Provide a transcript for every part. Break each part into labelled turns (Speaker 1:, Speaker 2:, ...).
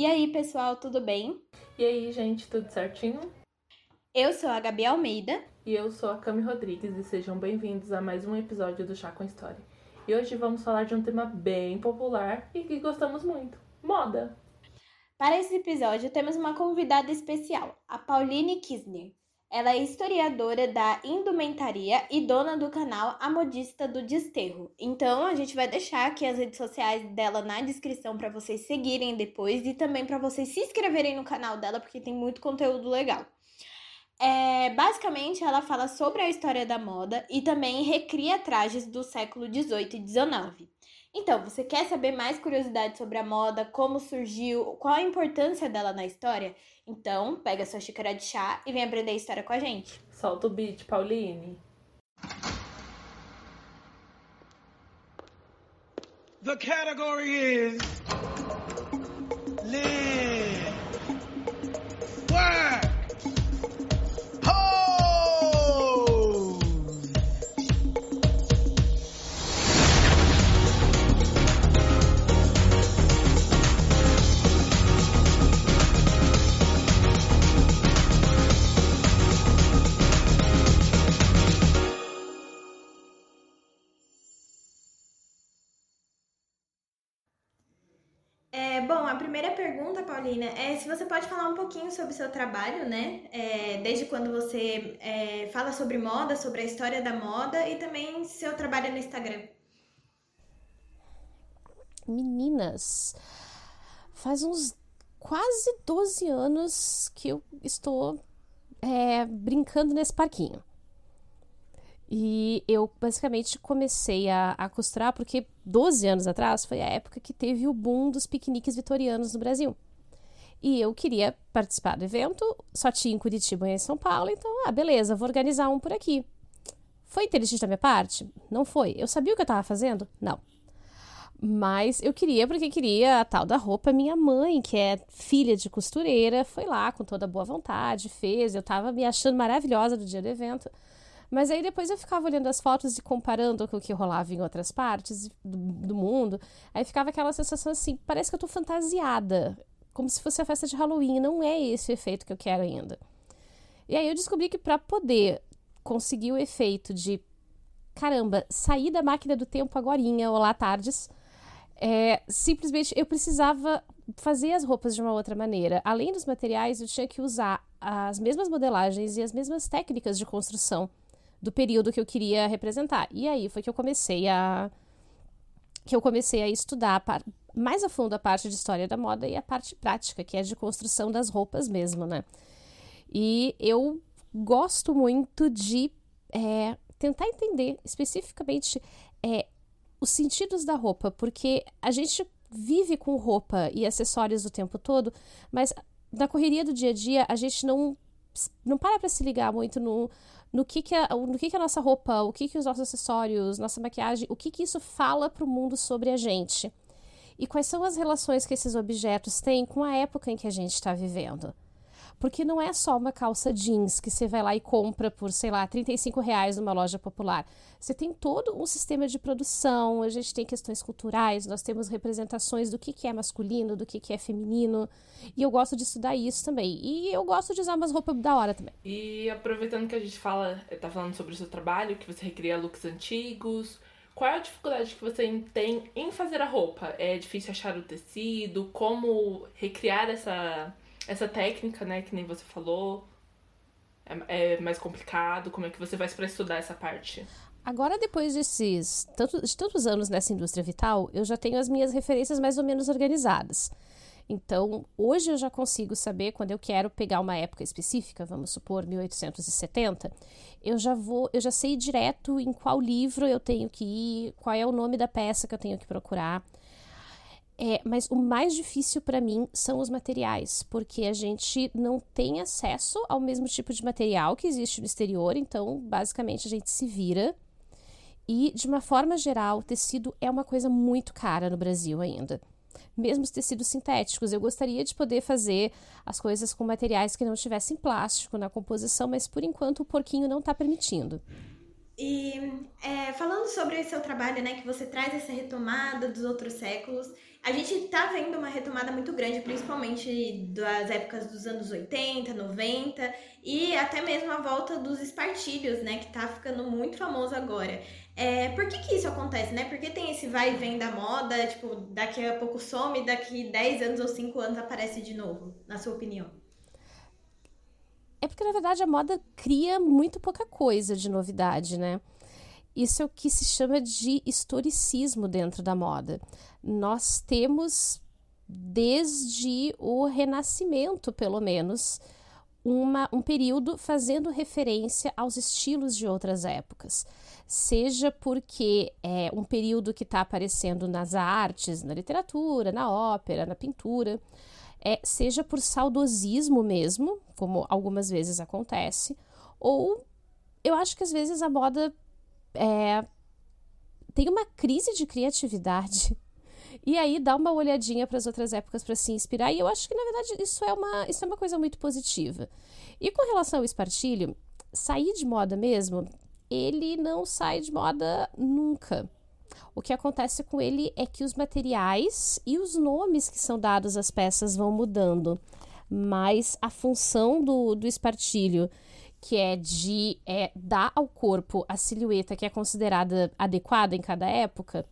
Speaker 1: E aí, pessoal, tudo bem?
Speaker 2: E aí, gente, tudo certinho?
Speaker 1: Eu sou a Gabi Almeida.
Speaker 2: E eu sou a Cami Rodrigues e sejam bem-vindos a mais um episódio do Chá com História. E hoje vamos falar de um tema bem popular e que gostamos muito: moda.
Speaker 1: Para esse episódio, temos uma convidada especial, a Pauline Kisner. Ela é historiadora da indumentaria e dona do canal A Modista do Desterro. Então, a gente vai deixar aqui as redes sociais dela na descrição para vocês seguirem depois e também para vocês se inscreverem no canal dela, porque tem muito conteúdo legal. É, basicamente, ela fala sobre a história da moda e também recria trajes do século XVIII e XIX. Então, você quer saber mais curiosidades sobre a moda, como surgiu, qual a importância dela na história? Então, pega sua xícara de chá e vem aprender a história com a gente.
Speaker 2: Solta o beat, Pauline.
Speaker 3: The category is live, work,
Speaker 1: Paulina, é se você pode falar um pouquinho sobre o seu trabalho, né? É, desde quando você é, fala sobre moda, sobre a história da moda e também seu trabalho no Instagram.
Speaker 4: Meninas, faz uns quase 12 anos que eu estou é, brincando nesse parquinho. E eu basicamente comecei a, a, costurar porque 12 anos atrás foi a época que teve o boom dos piqueniques vitorianos no Brasil. E eu queria participar do evento, só tinha em Curitiba e em São Paulo, então, ah, beleza, vou organizar um por aqui. Foi inteligente da minha parte? Não foi. Eu sabia o que eu estava fazendo? Não. Mas eu queria porque queria a tal da roupa. Minha mãe, que é filha de costureira, foi lá com toda boa vontade, fez. Eu estava me achando maravilhosa do dia do evento. Mas aí depois eu ficava olhando as fotos e comparando com o que rolava em outras partes do, do mundo. Aí ficava aquela sensação assim, parece que eu tô fantasiada. Como se fosse a festa de Halloween. Não é esse o efeito que eu quero ainda. E aí eu descobri que para poder conseguir o efeito de caramba, sair da máquina do tempo agora, ou lá tardes, é, simplesmente eu precisava fazer as roupas de uma outra maneira. Além dos materiais, eu tinha que usar as mesmas modelagens e as mesmas técnicas de construção do período que eu queria representar. E aí foi que eu comecei a que eu comecei a estudar mais a fundo a parte de história da moda e a parte prática, que é de construção das roupas mesmo, né? E eu gosto muito de é, tentar entender especificamente é, os sentidos da roupa, porque a gente vive com roupa e acessórios o tempo todo, mas na correria do dia a dia a gente não não para para se ligar muito no, no que que, a, no que que a nossa roupa, o que que os nossos acessórios, nossa maquiagem, o que que isso fala para o mundo sobre a gente. E quais são as relações que esses objetos têm com a época em que a gente está vivendo. Porque não é só uma calça jeans que você vai lá e compra por, sei lá, 35 reais numa loja popular. Você tem todo um sistema de produção, a gente tem questões culturais, nós temos representações do que, que é masculino, do que, que é feminino. E eu gosto de estudar isso também. E eu gosto de usar umas roupas da hora também.
Speaker 2: E aproveitando que a gente fala, tá falando sobre o seu trabalho, que você recria looks antigos, qual é a dificuldade que você tem em fazer a roupa? É difícil achar o tecido? Como recriar essa essa técnica, né, que nem você falou, é, é mais complicado? Como é que você faz para estudar essa parte?
Speaker 4: Agora, depois desses tanto, de tantos anos nessa indústria vital, eu já tenho as minhas referências mais ou menos organizadas. Então, hoje eu já consigo saber quando eu quero pegar uma época específica, vamos supor 1870, eu já vou, eu já sei direto em qual livro eu tenho que ir, qual é o nome da peça que eu tenho que procurar. É, mas o mais difícil para mim são os materiais, porque a gente não tem acesso ao mesmo tipo de material que existe no exterior, então basicamente a gente se vira. E de uma forma geral, o tecido é uma coisa muito cara no Brasil ainda. Mesmo os tecidos sintéticos, eu gostaria de poder fazer as coisas com materiais que não tivessem plástico na composição, mas por enquanto o porquinho não está permitindo.
Speaker 1: E é, falando sobre o seu trabalho, né, que você traz essa retomada dos outros séculos, a gente tá vendo uma retomada muito grande, principalmente das épocas dos anos 80, 90 e até mesmo a volta dos espartilhos, né, que tá ficando muito famoso agora. É, por que que isso acontece, né? Por que tem esse vai e vem da moda, tipo, daqui a pouco some, daqui 10 anos ou 5 anos aparece de novo, na sua opinião?
Speaker 4: É porque, na verdade, a moda cria muito pouca coisa de novidade, né? Isso é o que se chama de historicismo dentro da moda. Nós temos, desde o Renascimento, pelo menos, uma, um período fazendo referência aos estilos de outras épocas. Seja porque é um período que está aparecendo nas artes, na literatura, na ópera, na pintura, é, seja por saudosismo mesmo, como algumas vezes acontece, ou eu acho que às vezes a moda é, tem uma crise de criatividade. E aí dá uma olhadinha para as outras épocas para se inspirar. E eu acho que, na verdade, isso é, uma, isso é uma coisa muito positiva. E com relação ao espartilho, sair de moda mesmo, ele não sai de moda nunca. O que acontece com ele é que os materiais e os nomes que são dados às peças vão mudando. Mas a função do, do espartilho que é de é, dar ao corpo a silhueta que é considerada adequada em cada época,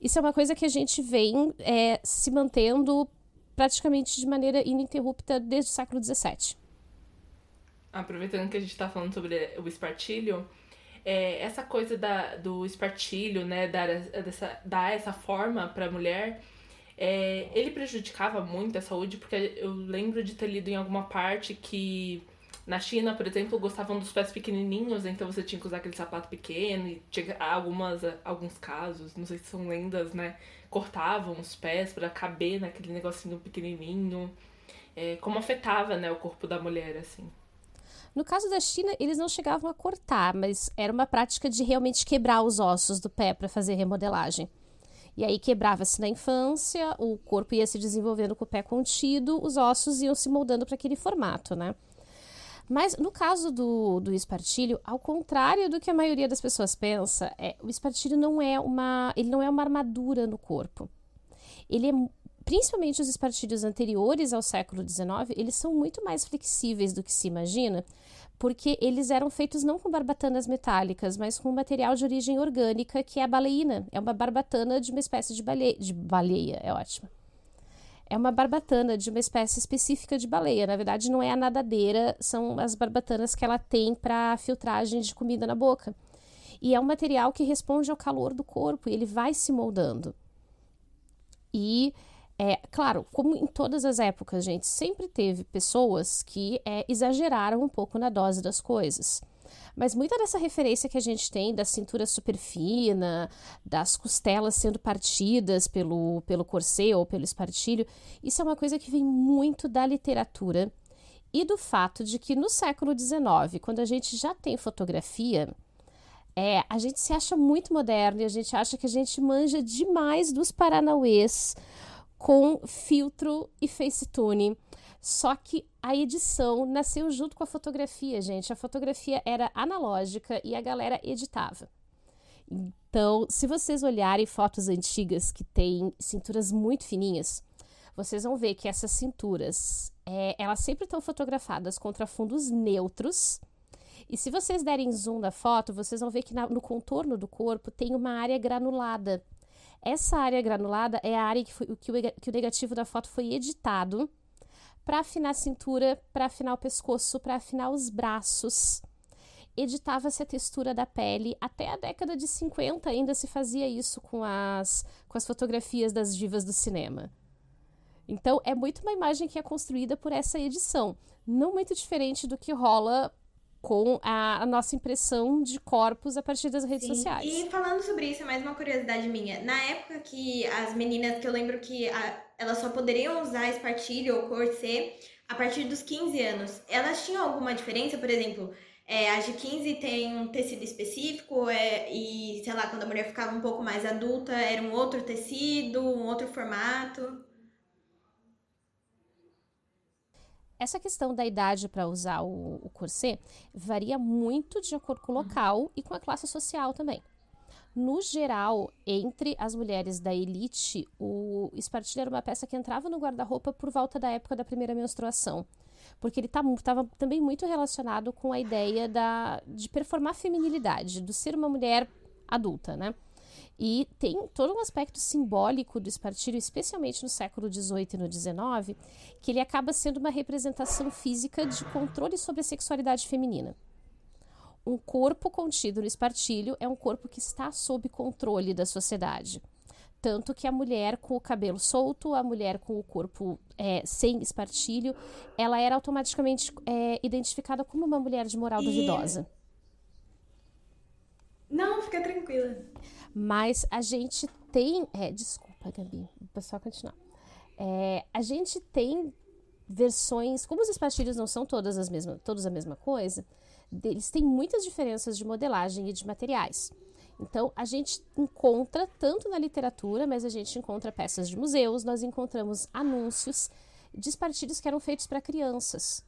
Speaker 4: isso é uma coisa que a gente vem é, se mantendo praticamente de maneira ininterrupta desde o século XVII.
Speaker 2: Aproveitando que a gente está falando sobre o espartilho, é, essa coisa da, do espartilho, né, dar, dessa, dar essa forma para a mulher, é, ele prejudicava muito a saúde, porque eu lembro de ter lido em alguma parte que na China, por exemplo, gostavam dos pés pequenininhos, então você tinha que usar aquele sapato pequeno e tinha algumas, alguns casos, não sei se são lendas, né? Cortavam os pés para caber naquele negocinho pequenininho. É, como afetava, né, o corpo da mulher, assim.
Speaker 4: No caso da China, eles não chegavam a cortar, mas era uma prática de realmente quebrar os ossos do pé para fazer remodelagem. E aí quebrava-se na infância, o corpo ia se desenvolvendo com o pé contido, os ossos iam se moldando para aquele formato, né? Mas no caso do, do espartilho, ao contrário do que a maioria das pessoas pensa, é, o espartilho não é uma, ele não é uma armadura no corpo. Ele é, principalmente os espartilhos anteriores ao século XIX, eles são muito mais flexíveis do que se imagina, porque eles eram feitos não com barbatanas metálicas, mas com material de origem orgânica, que é a baleína. É uma barbatana de uma espécie de baleia, de baleia, é ótima é uma barbatana de uma espécie específica de baleia. Na verdade, não é a nadadeira, são as barbatanas que ela tem para filtragem de comida na boca. E é um material que responde ao calor do corpo e ele vai se moldando. E, é, claro, como em todas as épocas, gente, sempre teve pessoas que é, exageraram um pouco na dose das coisas. Mas muita dessa referência que a gente tem da cintura super fina, das costelas sendo partidas pelo, pelo corset ou pelo espartilho, isso é uma coisa que vem muito da literatura e do fato de que no século XIX, quando a gente já tem fotografia, é, a gente se acha muito moderno e a gente acha que a gente manja demais dos paranauês com filtro e facetune. Só que a edição nasceu junto com a fotografia, gente. A fotografia era analógica e a galera editava. Então, se vocês olharem fotos antigas que têm cinturas muito fininhas, vocês vão ver que essas cinturas, é, elas sempre estão fotografadas contra fundos neutros. E se vocês derem zoom na foto, vocês vão ver que na, no contorno do corpo tem uma área granulada. Essa área granulada é a área que, foi, que, o, que o negativo da foto foi editado para afinar a cintura, para afinar o pescoço, para afinar os braços. Editava-se a textura da pele. Até a década de 50 ainda se fazia isso com as, com as fotografias das divas do cinema. Então, é muito uma imagem que é construída por essa edição. Não muito diferente do que rola com a, a, nossa impressão de corpos a partir das redes
Speaker 1: Sim.
Speaker 4: sociais.
Speaker 1: E falando sobre isso, é mais uma curiosidade minha. Na época que as meninas, que eu lembro que a, elas só poderiam usar espartilho ou corset a partir dos 15 anos. Elas tinham alguma diferença? Por exemplo, é, as de 15 tem um tecido específico é, e, sei lá, quando a mulher ficava um pouco mais adulta, era um outro tecido, um outro formato?
Speaker 4: Essa questão da idade para usar o, o corset varia muito de acordo com o local e com a classe social também. No geral, entre as mulheres da elite, o espartilho era uma peça que entrava no guarda-roupa por volta da época da primeira menstruação. Porque ele estava tá, também muito relacionado com a ideia da, de performar feminilidade, do ser uma mulher adulta, né? E tem todo um aspecto simbólico do espartilho, especialmente no século XVIII e no XIX, que ele acaba sendo uma representação física de controle sobre a sexualidade feminina. Um corpo contido no espartilho é um corpo que está sob controle da sociedade. Tanto que a mulher com o cabelo solto, a mulher com o corpo é, sem espartilho, ela era automaticamente é, identificada como uma mulher de moral e... duvidosa.
Speaker 1: Não, fica tranquila.
Speaker 4: Mas a gente tem. É, desculpa, Gabi, o pessoal continuar. É, a gente tem versões. Como os espartilhos não são todas, as mesmas, todos a mesma coisa, eles têm muitas diferenças de modelagem e de materiais. Então, a gente encontra tanto na literatura, mas a gente encontra peças de museus, nós encontramos anúncios de espartilhos que eram feitos para crianças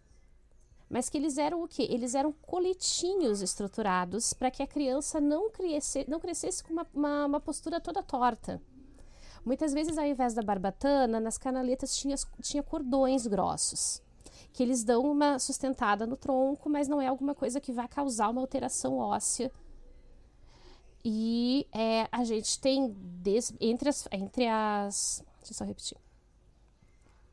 Speaker 4: mas que eles eram o quê? Eles eram coletinhos estruturados para que a criança não, cresce, não crescesse com uma, uma, uma, postura toda torta. Muitas vezes, ao invés da barbatana, nas canaletas tinha, tinha cordões grossos, que eles dão uma sustentada no tronco, mas não é alguma coisa que vai causar uma alteração óssea. E é, a gente tem, des, entre, as, entre as. Deixa eu só repetir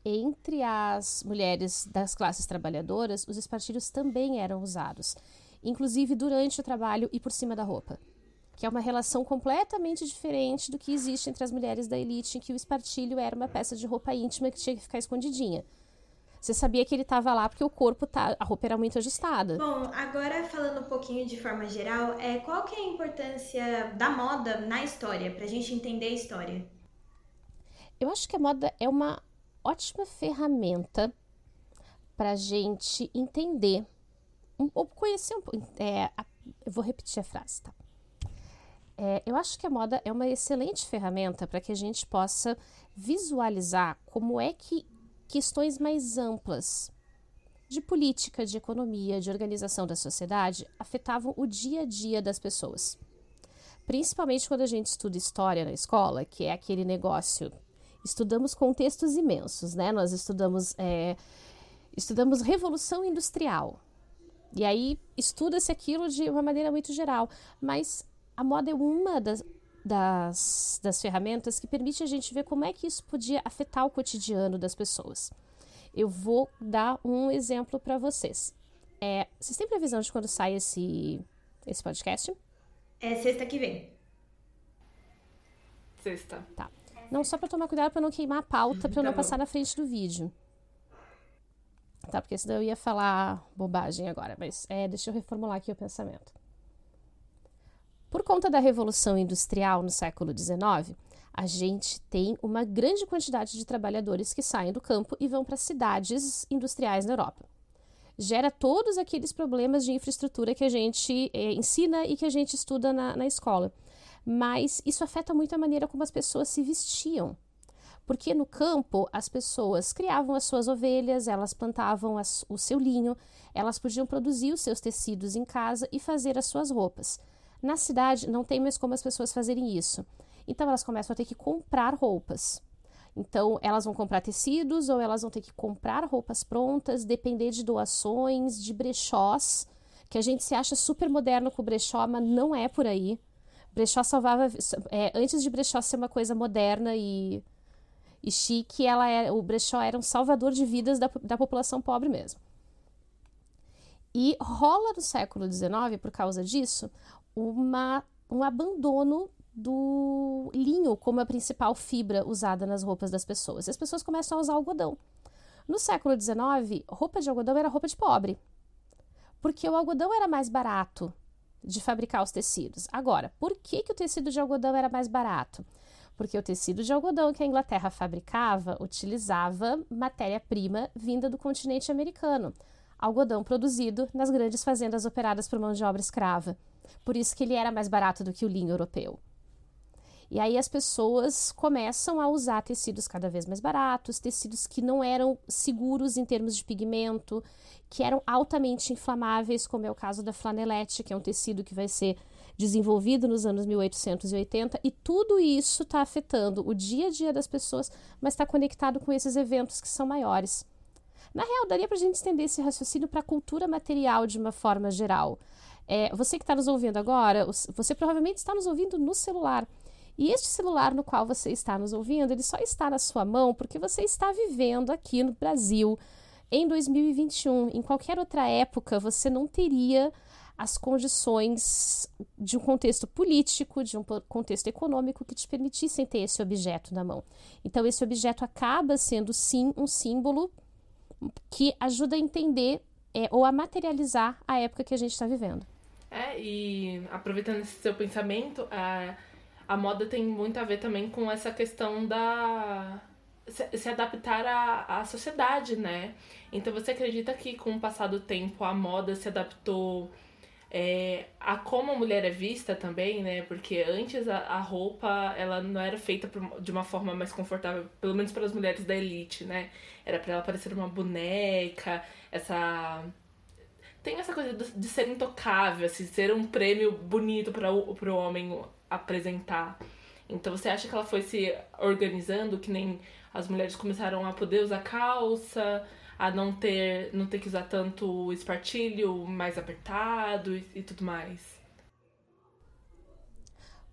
Speaker 4: entre as mulheres das classes trabalhadoras, os espartilhos também eram usados, inclusive durante o trabalho e por cima da roupa, que é uma relação completamente diferente do que existe entre as mulheres da elite, em que o espartilho era uma peça de roupa íntima que tinha que ficar escondidinha. Você sabia que ele estava lá porque o corpo tá, a roupa era muito ajustada.
Speaker 1: Bom, agora falando um pouquinho de forma geral, é qual que é a importância da moda na história, para a gente entender a história?
Speaker 4: Eu acho que a moda é uma ótima ferramenta para a gente entender ou conhecer um pouco. É, eu vou repetir a frase, tá? É, eu acho que a moda é uma excelente ferramenta para que a gente possa visualizar como é que questões mais amplas de política, de economia, de organização da sociedade afetavam o dia a dia das pessoas. Principalmente quando a gente estuda história na escola, que é aquele negócio estudamos contextos imensos, né? Nós estudamos, é, estudamos revolução industrial. E aí estuda-se aquilo de uma maneira muito geral. Mas a moda é uma das, das, das ferramentas que permite a gente ver como é que isso podia afetar o cotidiano das pessoas. Eu vou dar um exemplo para vocês. É, vocês têm previsão de quando sai esse, esse podcast?
Speaker 1: É sexta que vem.
Speaker 2: Sexta.
Speaker 4: Tá. Não, só para tomar cuidado para não queimar a pauta, para eu não tá passar na frente do vídeo. Tá, porque senão eu ia falar bobagem agora, mas é, deixa eu reformular aqui o pensamento. Por conta da Revolução Industrial no século XIX, a gente tem uma grande quantidade de trabalhadores que saem do campo e vão para cidades industriais na Europa. Gera todos aqueles problemas de infraestrutura que a gente é, ensina e que a gente estuda na, na escola mas isso afeta muito a maneira como as pessoas se vestiam. Porque no campo as pessoas criavam as suas ovelhas, elas plantavam as, o seu linho, elas podiam produzir os seus tecidos em casa e fazer as suas roupas. Na cidade não tem mais como as pessoas fazerem isso. Então elas começam a ter que comprar roupas. Então elas vão comprar tecidos ou elas vão ter que comprar roupas prontas, depender de doações, de brechós, que a gente se acha super moderno com brechó, mas não é por aí. Brechó salvava. É, antes de Brechó ser uma coisa moderna e, e chique, ela era, o Brechó era um salvador de vidas da, da população pobre mesmo. E rola no século XIX, por causa disso, uma, um abandono do linho como a principal fibra usada nas roupas das pessoas. E as pessoas começam a usar algodão. No século XIX, roupa de algodão era roupa de pobre, porque o algodão era mais barato de fabricar os tecidos. Agora, por que, que o tecido de algodão era mais barato? Porque o tecido de algodão que a Inglaterra fabricava utilizava matéria-prima vinda do continente americano, algodão produzido nas grandes fazendas operadas por mão de obra escrava. Por isso que ele era mais barato do que o linho europeu. E aí as pessoas começam a usar tecidos cada vez mais baratos, tecidos que não eram seguros em termos de pigmento, que eram altamente inflamáveis, como é o caso da flanelete, que é um tecido que vai ser desenvolvido nos anos 1880 e tudo isso está afetando o dia a dia das pessoas, mas está conectado com esses eventos que são maiores. Na real, daria para a gente estender esse raciocínio para a cultura material de uma forma geral. É, você que está nos ouvindo agora, você provavelmente está nos ouvindo no celular. E este celular no qual você está nos ouvindo, ele só está na sua mão porque você está vivendo aqui no Brasil em 2021. Em qualquer outra época, você não teria as condições de um contexto político, de um contexto econômico que te permitissem ter esse objeto na mão. Então, esse objeto acaba sendo, sim, um símbolo que ajuda a entender é, ou a materializar a época que a gente está vivendo.
Speaker 2: É, e aproveitando esse seu pensamento, a, a moda tem muito a ver também com essa questão da. se, adaptar à, à sociedade, né? Então você acredita que com o passar do tempo a moda se adaptou é, a como a mulher é vista também, né? Porque antes a, a roupa ela não era feita de uma forma mais confortável, pelo menos para as mulheres da elite, né? Era para ela parecer uma boneca, essa tem essa coisa de, ser intocável, assim, ser um prêmio bonito para o homem apresentar. Então você acha que ela foi se organizando que nem as mulheres começaram a poder usar calça, a não ter, não ter que usar tanto espartilho mais apertado e, e tudo mais?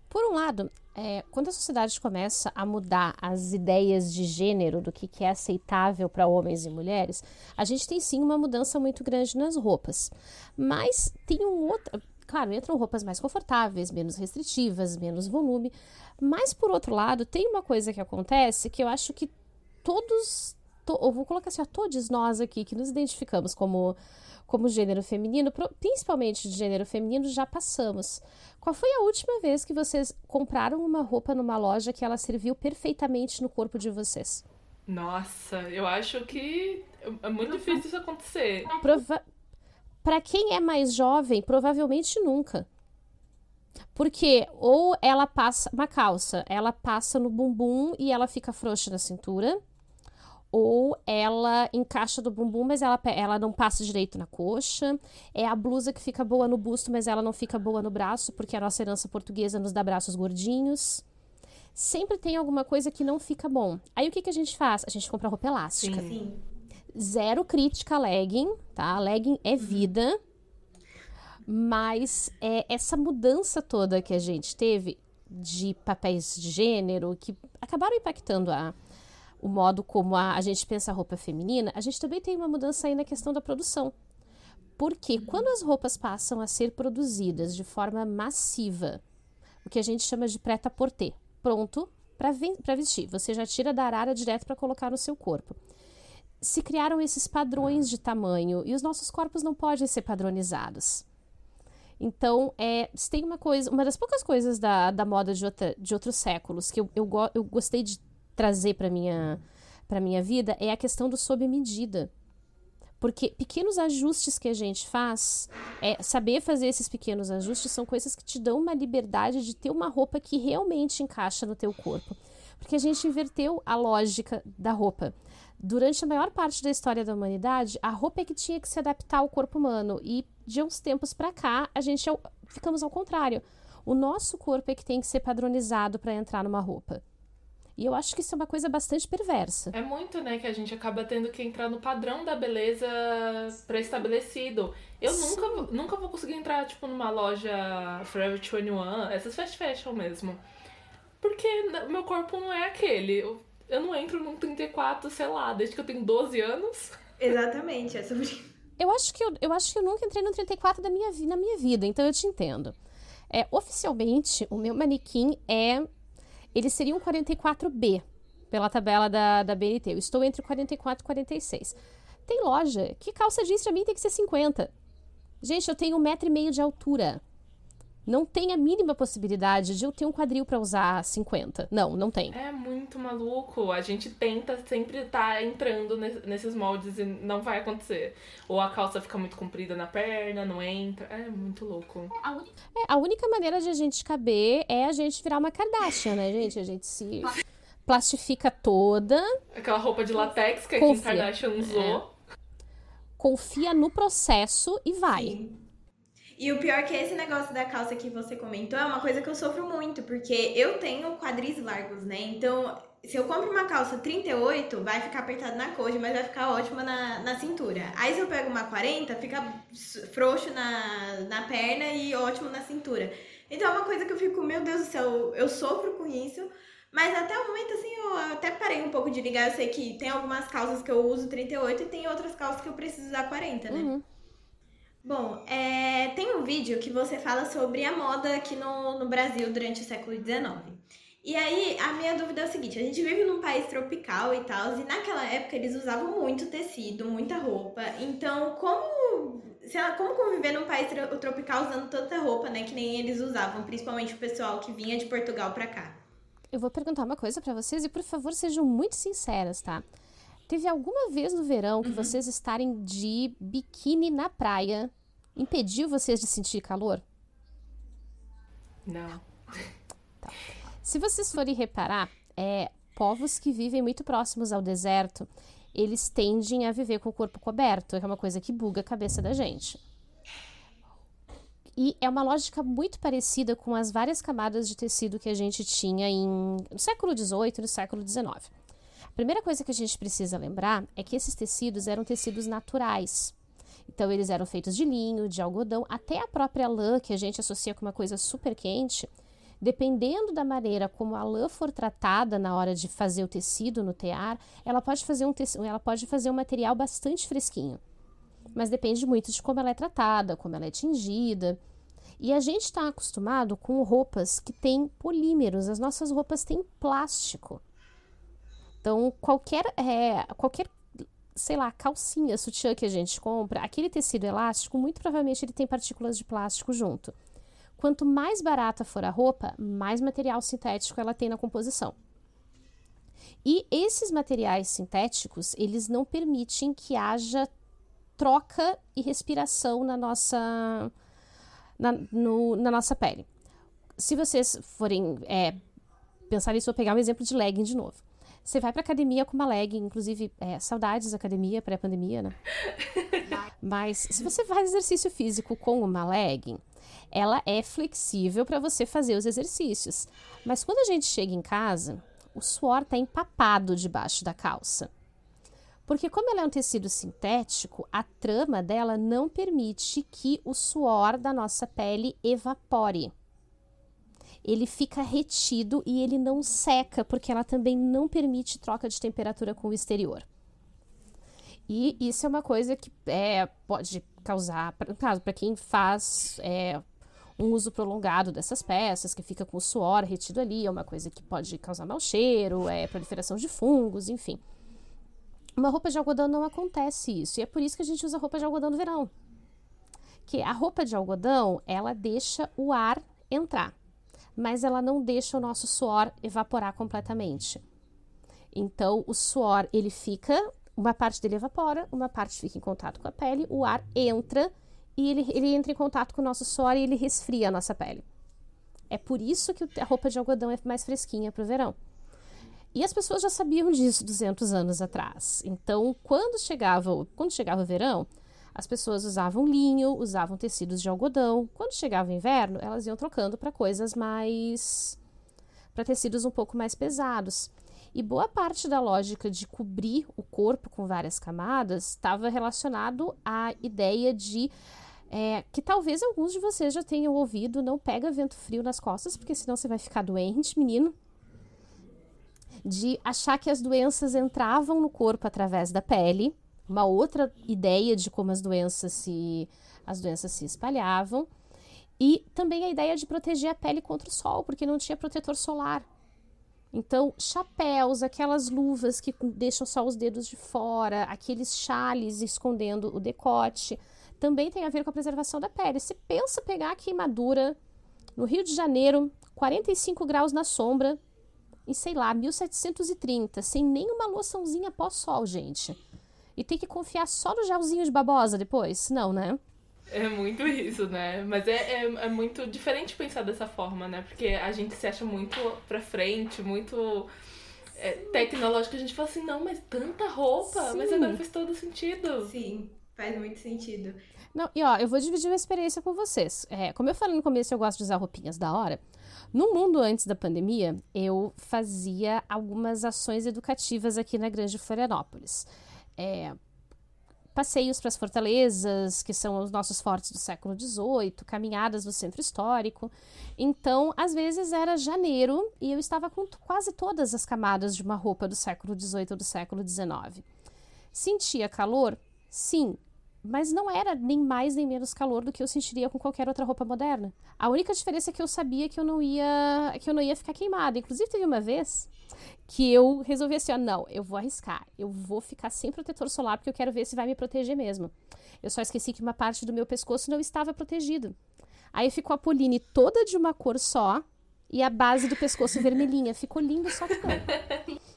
Speaker 4: Por um lado, é, quando a sociedade começa a mudar as ideias de gênero, do que, que é aceitável para homens e mulheres, a gente tem sim uma mudança muito grande nas roupas. Mas tem um outro. Claro, entram roupas mais confortáveis, menos restritivas, menos volume. Mas, por outro lado, tem uma coisa que acontece que eu acho que todos to, eu vou colocar assim, a todos nós aqui que nos identificamos como, como gênero feminino, principalmente de gênero feminino, já passamos. Qual foi a última vez que vocês compraram uma roupa numa loja que ela serviu perfeitamente no corpo de vocês?
Speaker 2: Nossa, eu acho que é muito difícil isso acontecer.
Speaker 4: Prova para quem é mais jovem, provavelmente nunca. Porque ou ela passa uma calça, ela passa no bumbum e ela fica frouxa na cintura, ou ela encaixa do bumbum, mas ela, ela não passa direito na coxa. É a blusa que fica boa no busto, mas ela não fica boa no braço, porque a nossa herança portuguesa nos dá braços gordinhos. Sempre tem alguma coisa que não fica bom. Aí o que, que a gente faz? A gente compra roupa elástica.
Speaker 2: Sim. Sim.
Speaker 4: Zero crítica a legging, tá? legging é vida. Mas é essa mudança toda que a gente teve de papéis de gênero que acabaram impactando a, o modo como a, a gente pensa a roupa feminina, a gente também tem uma mudança aí na questão da produção. Porque quando as roupas passam a ser produzidas de forma massiva, o que a gente chama de preta-porter, pronto para vestir, você já tira da arara direto para colocar no seu corpo. Se criaram esses padrões de tamanho e os nossos corpos não podem ser padronizados. Então, é, tem uma coisa, uma das poucas coisas da, da moda de, outra, de outros séculos que eu, eu, eu gostei de trazer para minha para minha vida é a questão do sob medida. Porque pequenos ajustes que a gente faz, é, saber fazer esses pequenos ajustes são coisas que te dão uma liberdade de ter uma roupa que realmente encaixa no teu corpo. Porque a gente inverteu a lógica da roupa. Durante a maior parte da história da humanidade, a roupa é que tinha que se adaptar ao corpo humano. E de uns tempos para cá, a gente é ficamos ao contrário. O nosso corpo é que tem que ser padronizado para entrar numa roupa. E eu acho que isso é uma coisa bastante perversa.
Speaker 2: É muito, né, que a gente acaba tendo que entrar no padrão da beleza pré-estabelecido. Eu nunca, nunca vou conseguir entrar, tipo, numa loja Forever 21, essas fast fashion mesmo. Porque meu corpo não é aquele. Eu, não entro num 34, sei lá, desde que eu tenho 12 anos.
Speaker 1: Exatamente, é sobre
Speaker 4: eu acho que eu, eu acho que eu nunca entrei no 34 da minha, na minha vida, então eu te entendo. É, oficialmente, o meu manequim é ele seria um 44B pela tabela da, da BNT. Eu estou entre 44 e 46. Tem loja que calça jeans pra mim tem que ser 50. Gente, eu tenho um metro e meio de altura não tem a mínima possibilidade de eu ter um quadril para usar 50. Não, não tem.
Speaker 2: É muito maluco. A gente tenta sempre estar tá entrando nesses moldes e não vai acontecer. Ou a calça fica muito comprida na perna, não entra. É muito louco.
Speaker 4: É, a única maneira de a gente caber é a gente virar uma Kardashian, né, gente? A gente se plastifica toda.
Speaker 2: Aquela roupa de latex que a Kim Kardashian usou.
Speaker 4: É. Confia no processo e vai.
Speaker 1: Sim. E o pior é que esse negócio da calça que você comentou é uma coisa que eu sofro muito, porque eu tenho quadris largos, né? Então, se eu compro uma calça 38, vai ficar apertado na coxa, mas vai ficar ótima na, na cintura. Aí se eu pego uma 40, fica frouxo na, na perna e ótimo na cintura. Então é uma coisa que eu fico, meu Deus do céu, eu sofro com isso. Mas até o momento, assim, eu até parei um pouco de ligar. Eu sei que tem algumas calças que eu uso 38 e tem outras calças que eu preciso usar 40, né?
Speaker 4: Uhum.
Speaker 1: Bom, é, tem um vídeo que você fala sobre a moda aqui no, no Brasil durante o século XIX. E aí, a minha dúvida é o seguinte: a gente vive num país tropical e tal, e naquela época eles usavam muito tecido, muita roupa. Então, como, sei lá, como conviver num país tropical usando tanta roupa, né, que nem eles usavam, principalmente o pessoal que vinha de Portugal pra cá?
Speaker 4: Eu vou perguntar uma coisa para vocês e, por favor, sejam muito sinceras, tá? Teve alguma vez no verão que uhum. vocês estarem de biquíni na praia impediu vocês de sentir calor?
Speaker 2: Não.
Speaker 4: Tá. Se vocês forem reparar, é, povos que vivem muito próximos ao deserto, eles tendem a viver com o corpo coberto, que é uma coisa que buga a cabeça da gente. E é uma lógica muito parecida com as várias camadas de tecido que a gente tinha em, no século XVIII e no século XIX. A primeira coisa que a gente precisa lembrar é que esses tecidos eram tecidos naturais. Então, eles eram feitos de linho, de algodão, até a própria lã, que a gente associa com uma coisa super quente, Dependendo da maneira como a lã for tratada na hora de fazer o tecido no tear, ela pode fazer um, ela pode fazer um material bastante fresquinho. Mas depende muito de como ela é tratada, como ela é tingida. E a gente está acostumado com roupas que têm polímeros, as nossas roupas têm plástico. Então, qualquer, é, qualquer sei lá, calcinha, sutiã que a gente compra, aquele tecido elástico, muito provavelmente ele tem partículas de plástico junto. Quanto mais barata for a roupa, mais material sintético ela tem na composição. E esses materiais sintéticos, eles não permitem que haja troca e respiração na nossa, na, no, na nossa pele. Se vocês forem é, pensar nisso, vou pegar um exemplo de legging de novo. Você vai pra academia com uma legging, inclusive, é, saudades da academia, pré-pandemia, né? Mas se você faz exercício físico com uma legging, ela é flexível para você fazer os exercícios. Mas quando a gente chega em casa, o suor está empapado debaixo da calça. Porque como ela é um tecido sintético, a trama dela não permite que o suor da nossa pele evapore. Ele fica retido e ele não seca, porque ela também não permite troca de temperatura com o exterior. E isso é uma coisa que é, pode causar, no caso, para quem faz é, um uso prolongado dessas peças, que fica com o suor retido ali, é uma coisa que pode causar mau cheiro, é proliferação de fungos, enfim. Uma roupa de algodão não acontece isso, e é por isso que a gente usa roupa de algodão no verão. Que a roupa de algodão, ela deixa o ar entrar, mas ela não deixa o nosso suor evaporar completamente. Então, o suor, ele fica, uma parte dele evapora, uma parte fica em contato com a pele, o ar entra e ele, ele entra em contato com o nosso suor e ele resfria a nossa pele. É por isso que a roupa de algodão é mais fresquinha para o verão. E as pessoas já sabiam disso 200 anos atrás. Então, quando chegava, quando chegava o verão, as pessoas usavam linho, usavam tecidos de algodão. Quando chegava o inverno, elas iam trocando para coisas mais. para tecidos um pouco mais pesados. E boa parte da lógica de cobrir o corpo com várias camadas estava relacionado à ideia de é, que talvez alguns de vocês já tenham ouvido, não pega vento frio nas costas, porque senão você vai ficar doente, menino. De achar que as doenças entravam no corpo através da pele, uma outra ideia de como as doenças se, as doenças se espalhavam. E também a ideia de proteger a pele contra o sol, porque não tinha protetor solar. Então, chapéus, aquelas luvas que deixam só os dedos de fora, aqueles chales escondendo o decote também tem a ver com a preservação da pele. Se pensa pegar a queimadura no Rio de Janeiro, 45 graus na sombra, em sei lá, 1730, sem nenhuma loçãozinha pós-sol, gente. E tem que confiar só no gelzinho de babosa depois? Não, né?
Speaker 2: É muito isso, né? Mas é, é, é, muito diferente pensar dessa forma, né? Porque a gente se acha muito pra frente, muito é, tecnológico. A gente fala assim, não, mas tanta roupa. Sim. Mas agora faz todo sentido.
Speaker 1: Sim. Faz muito sentido.
Speaker 4: Não, e ó, eu vou dividir uma experiência com vocês. É, como eu falei no começo, eu gosto de usar roupinhas da hora. No mundo antes da pandemia, eu fazia algumas ações educativas aqui na Grande Florianópolis. É, passeios para as fortalezas, que são os nossos fortes do século XVIII, caminhadas no centro histórico. Então, às vezes era janeiro e eu estava com quase todas as camadas de uma roupa do século XVIII ou do século XIX. Sentia calor? Sim, mas não era nem mais nem menos calor do que eu sentiria com qualquer outra roupa moderna. A única diferença é que eu sabia que eu não ia que eu não ia ficar queimada. Inclusive teve uma vez que eu resolvi assim, ó, não, eu vou arriscar. Eu vou ficar sem protetor solar porque eu quero ver se vai me proteger mesmo. Eu só esqueci que uma parte do meu pescoço não estava protegido. Aí ficou a Poline toda de uma cor só e a base do pescoço vermelhinha. Ficou lindo só que não.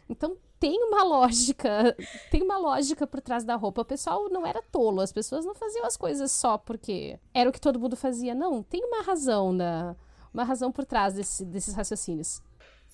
Speaker 4: Então tem uma lógica, tem uma lógica por trás da roupa. O pessoal não era tolo, as pessoas não faziam as coisas só porque era o que todo mundo fazia. Não, tem uma razão na, uma razão por trás desse, desses raciocínios.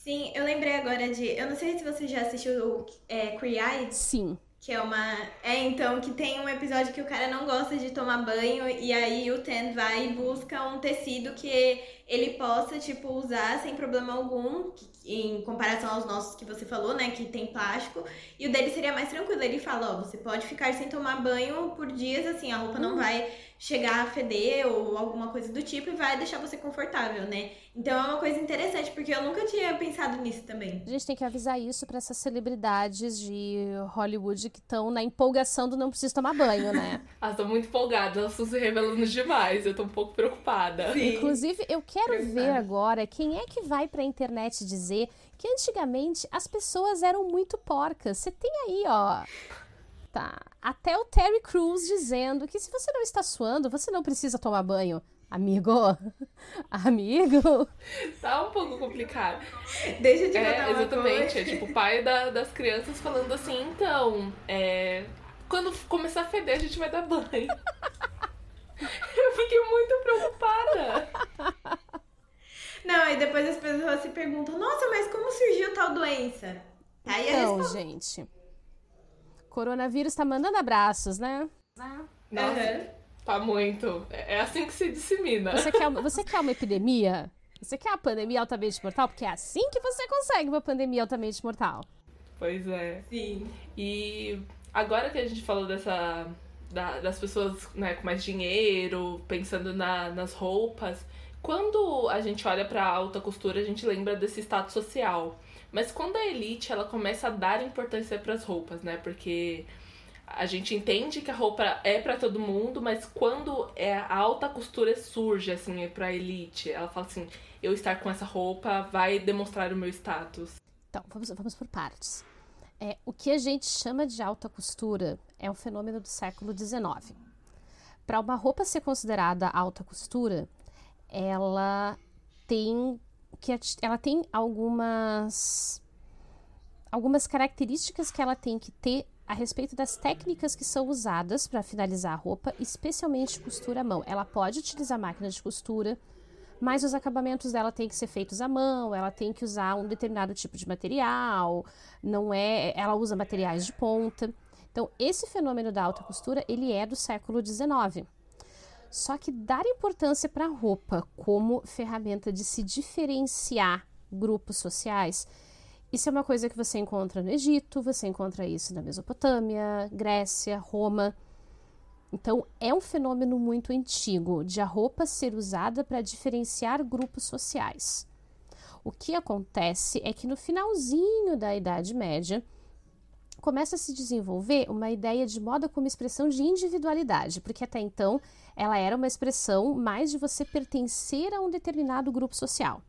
Speaker 1: Sim, eu lembrei agora de. Eu não sei se você já assistiu é, Eye.
Speaker 4: Sim.
Speaker 1: Que é uma. É, então, que tem um episódio que o cara não gosta de tomar banho e aí o Ten vai e busca um tecido que ele possa, tipo, usar sem problema algum, em comparação aos nossos que você falou, né, que tem plástico. E o dele seria mais tranquilo. Ele fala, ó, você pode ficar sem tomar banho por dias, assim, a roupa não uhum. vai chegar a feder ou alguma coisa do tipo e vai deixar você confortável, né? Então é uma coisa interessante, porque eu nunca tinha pensado nisso também.
Speaker 4: A gente tem que avisar isso para essas celebridades de Hollywood que estão na empolgação do não preciso tomar banho, né?
Speaker 2: elas estão muito empolgadas, elas estão se revelando demais, eu tô um pouco preocupada.
Speaker 4: Sim. Inclusive, eu quero ver agora quem é que vai pra internet dizer que antigamente as pessoas eram muito porcas. Você tem aí, ó Tá. Até o Terry Crews dizendo que se você não está suando, você não precisa tomar banho. Amigo, amigo.
Speaker 2: Tá um pouco complicado.
Speaker 1: Deixa eu te
Speaker 2: é, Exatamente,
Speaker 1: coisa.
Speaker 2: é tipo o pai da, das crianças falando assim, então, é, quando começar a feder a gente vai dar banho. eu fiquei muito preocupada.
Speaker 1: Não, e depois as pessoas se perguntam, nossa, mas como surgiu tal doença?
Speaker 4: Aí então, gente, Coronavírus tá mandando abraços, né?
Speaker 2: Nossa, uhum. Tá muito. É, é assim que se dissemina.
Speaker 4: Você quer, uma, você quer uma epidemia? Você quer a pandemia altamente mortal? Porque é assim que você consegue uma pandemia altamente mortal.
Speaker 2: Pois é.
Speaker 1: Sim.
Speaker 2: E agora que a gente falou dessa. Da, das pessoas né, com mais dinheiro, pensando na, nas roupas, quando a gente olha para alta costura, a gente lembra desse status social. Mas quando a elite ela começa a dar importância para as roupas, né? Porque a gente entende que a roupa é para todo mundo, mas quando é a alta costura surge assim para a elite, ela fala assim: eu estar com essa roupa vai demonstrar o meu status.
Speaker 4: Então, vamos, vamos por partes. É, o que a gente chama de alta costura é um fenômeno do século XIX. Para uma roupa ser considerada alta costura, ela tem que ela tem algumas algumas características que ela tem que ter a respeito das técnicas que são usadas para finalizar a roupa, especialmente costura à mão. Ela pode utilizar máquina de costura, mas os acabamentos dela têm que ser feitos à mão, ela tem que usar um determinado tipo de material, não é, ela usa materiais de ponta. Então, esse fenômeno da alta costura, ele é do século XIX. Só que dar importância para a roupa como ferramenta de se diferenciar grupos sociais, isso é uma coisa que você encontra no Egito, você encontra isso na Mesopotâmia, Grécia, Roma. Então, é um fenômeno muito antigo de a roupa ser usada para diferenciar grupos sociais. O que acontece é que no finalzinho da Idade Média, começa a se desenvolver uma ideia de moda como expressão de individualidade, porque até então ela era uma expressão mais de você pertencer a um determinado grupo social.